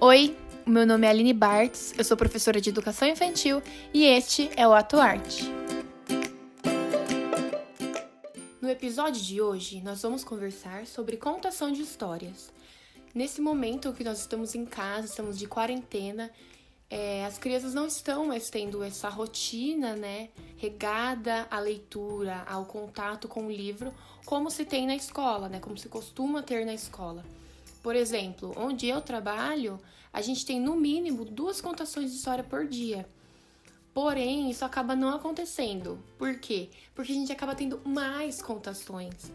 Oi, meu nome é Aline Bartz, eu sou professora de educação infantil e este é o Ato Arte. No episódio de hoje, nós vamos conversar sobre contação de histórias. Nesse momento que nós estamos em casa, estamos de quarentena, é, as crianças não estão mais tendo essa rotina, né, regada à leitura, ao contato com o livro, como se tem na escola, né, como se costuma ter na escola. Por exemplo, onde eu trabalho, a gente tem no mínimo duas contações de história por dia. Porém, isso acaba não acontecendo. Por quê? Porque a gente acaba tendo mais contações.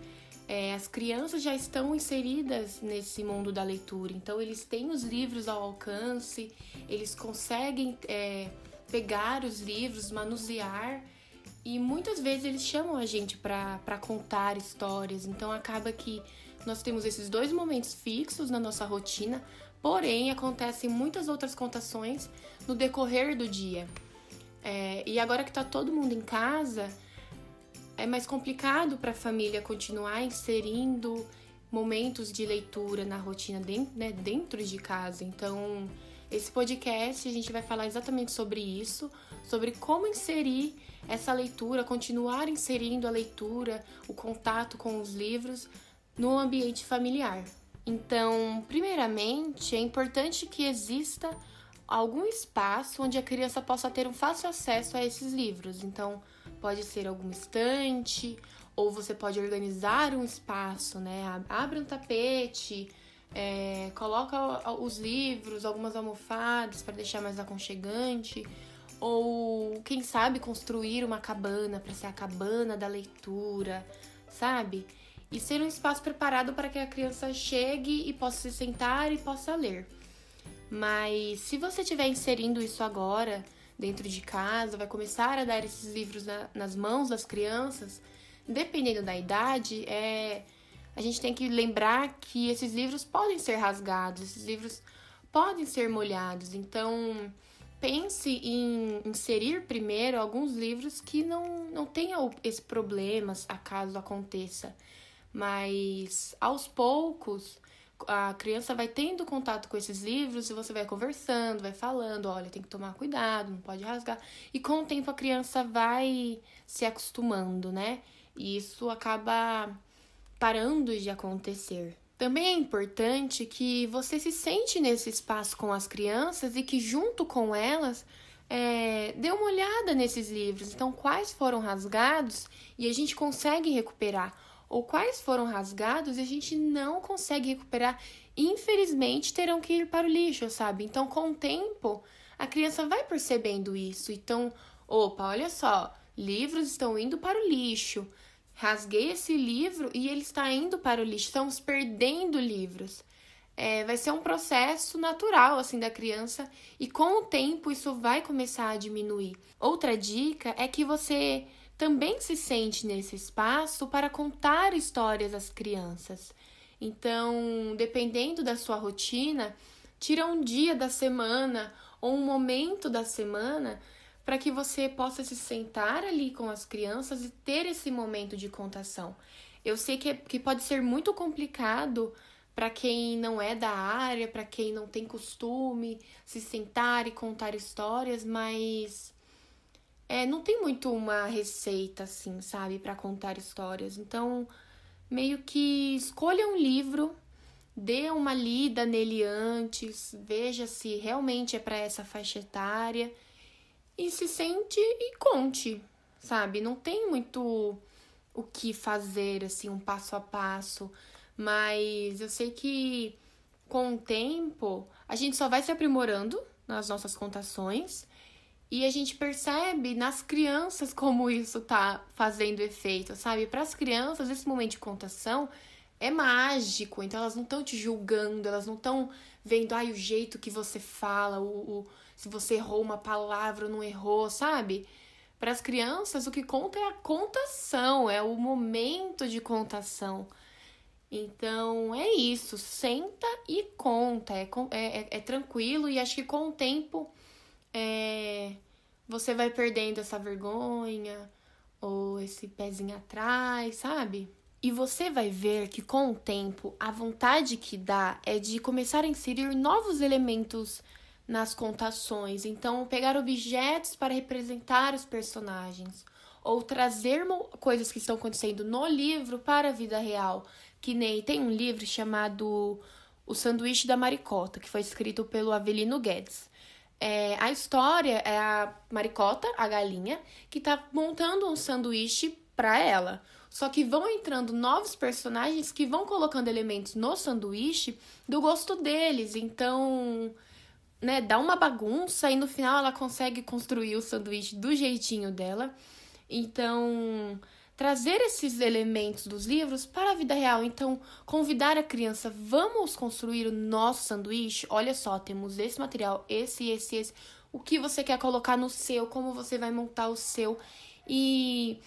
É, as crianças já estão inseridas nesse mundo da leitura, então eles têm os livros ao alcance, eles conseguem é, pegar os livros, manusear e muitas vezes eles chamam a gente para contar histórias, então acaba que nós temos esses dois momentos fixos na nossa rotina, porém acontecem muitas outras contações no decorrer do dia. É, e agora que está todo mundo em casa, é mais complicado para a família continuar inserindo momentos de leitura na rotina dentro, né, dentro de casa. Então, esse podcast a gente vai falar exatamente sobre isso, sobre como inserir essa leitura, continuar inserindo a leitura, o contato com os livros no ambiente familiar. Então, primeiramente, é importante que exista algum espaço onde a criança possa ter um fácil acesso a esses livros. Então, pode ser alguma estante, ou você pode organizar um espaço, né? Abre um tapete, é, coloca os livros, algumas almofadas para deixar mais aconchegante, ou quem sabe construir uma cabana para ser a cabana da leitura, sabe? E ser um espaço preparado para que a criança chegue e possa se sentar e possa ler. Mas se você estiver inserindo isso agora dentro de casa, vai começar a dar esses livros na, nas mãos das crianças, dependendo da idade, é, a gente tem que lembrar que esses livros podem ser rasgados, esses livros podem ser molhados. Então, pense em inserir primeiro alguns livros que não, não tenham esse problema, acaso aconteça. Mas aos poucos, a criança vai tendo contato com esses livros e você vai conversando, vai falando, olha, tem que tomar cuidado, não pode rasgar. E com o tempo a criança vai se acostumando, né? E isso acaba parando de acontecer. Também é importante que você se sente nesse espaço com as crianças e que junto com elas é, dê uma olhada nesses livros. Então, quais foram rasgados e a gente consegue recuperar ou quais foram rasgados e a gente não consegue recuperar, infelizmente terão que ir para o lixo, sabe? Então, com o tempo, a criança vai percebendo isso. Então, opa, olha só, livros estão indo para o lixo. Rasguei esse livro e ele está indo para o lixo. Estamos perdendo livros. É, vai ser um processo natural assim da criança e com o tempo isso vai começar a diminuir. Outra dica é que você também se sente nesse espaço para contar histórias às crianças. Então, dependendo da sua rotina, tira um dia da semana ou um momento da semana para que você possa se sentar ali com as crianças e ter esse momento de contação. Eu sei que, é, que pode ser muito complicado para quem não é da área, para quem não tem costume se sentar e contar histórias, mas é, não tem muito uma receita assim, sabe, para contar histórias. Então, meio que escolha um livro, dê uma lida nele antes, veja se realmente é para essa faixa etária e se sente e conte, sabe? Não tem muito o que fazer assim, um passo a passo, mas eu sei que com o tempo a gente só vai se aprimorando nas nossas contações e a gente percebe nas crianças como isso tá fazendo efeito, sabe? Para as crianças, esse momento de contação é mágico, então elas não estão te julgando, elas não estão vendo ai, o jeito que você fala, o, o, se você errou uma palavra ou não errou, sabe? Para as crianças, o que conta é a contação, é o momento de contação. Então é isso, senta e conta, é, é, é, é tranquilo e acho que com o tempo é, você vai perdendo essa vergonha ou esse pezinho atrás, sabe? E você vai ver que com o tempo, a vontade que dá é de começar a inserir novos elementos nas contações. Então, pegar objetos para representar os personagens ou trazer coisas que estão acontecendo no livro para a vida real. Que nem tem um livro chamado O Sanduíche da Maricota, que foi escrito pelo Avelino Guedes. É, a história é a Maricota, a galinha, que está montando um sanduíche para ela. Só que vão entrando novos personagens que vão colocando elementos no sanduíche do gosto deles. Então, né, dá uma bagunça e no final ela consegue construir o sanduíche do jeitinho dela. Então, trazer esses elementos dos livros para a vida real. Então, convidar a criança, vamos construir o nosso sanduíche? Olha só, temos esse material, esse, esse, esse. O que você quer colocar no seu, como você vai montar o seu. E,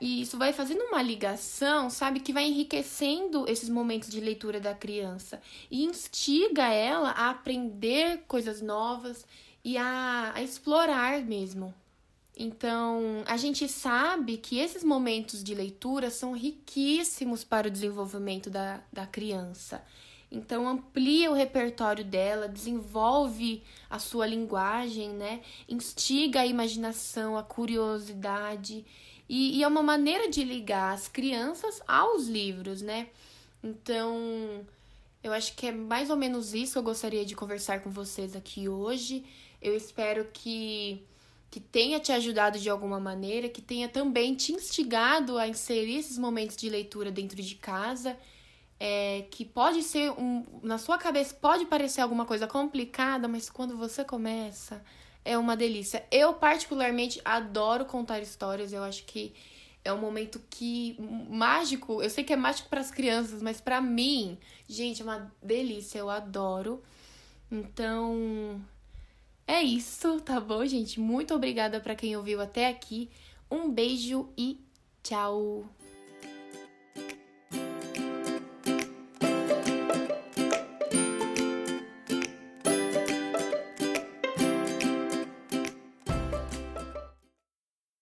e isso vai fazendo uma ligação, sabe, que vai enriquecendo esses momentos de leitura da criança e instiga ela a aprender coisas novas e a, a explorar mesmo. Então, a gente sabe que esses momentos de leitura são riquíssimos para o desenvolvimento da, da criança. Então, amplia o repertório dela, desenvolve a sua linguagem, né? Instiga a imaginação, a curiosidade. E, e é uma maneira de ligar as crianças aos livros, né? Então, eu acho que é mais ou menos isso que eu gostaria de conversar com vocês aqui hoje. Eu espero que que tenha te ajudado de alguma maneira, que tenha também te instigado a inserir esses momentos de leitura dentro de casa, é, que pode ser um, na sua cabeça pode parecer alguma coisa complicada, mas quando você começa é uma delícia. Eu particularmente adoro contar histórias, eu acho que é um momento que mágico, eu sei que é mágico para as crianças, mas para mim, gente, é uma delícia, eu adoro. Então, é isso, tá bom, gente? Muito obrigada para quem ouviu até aqui. Um beijo e tchau.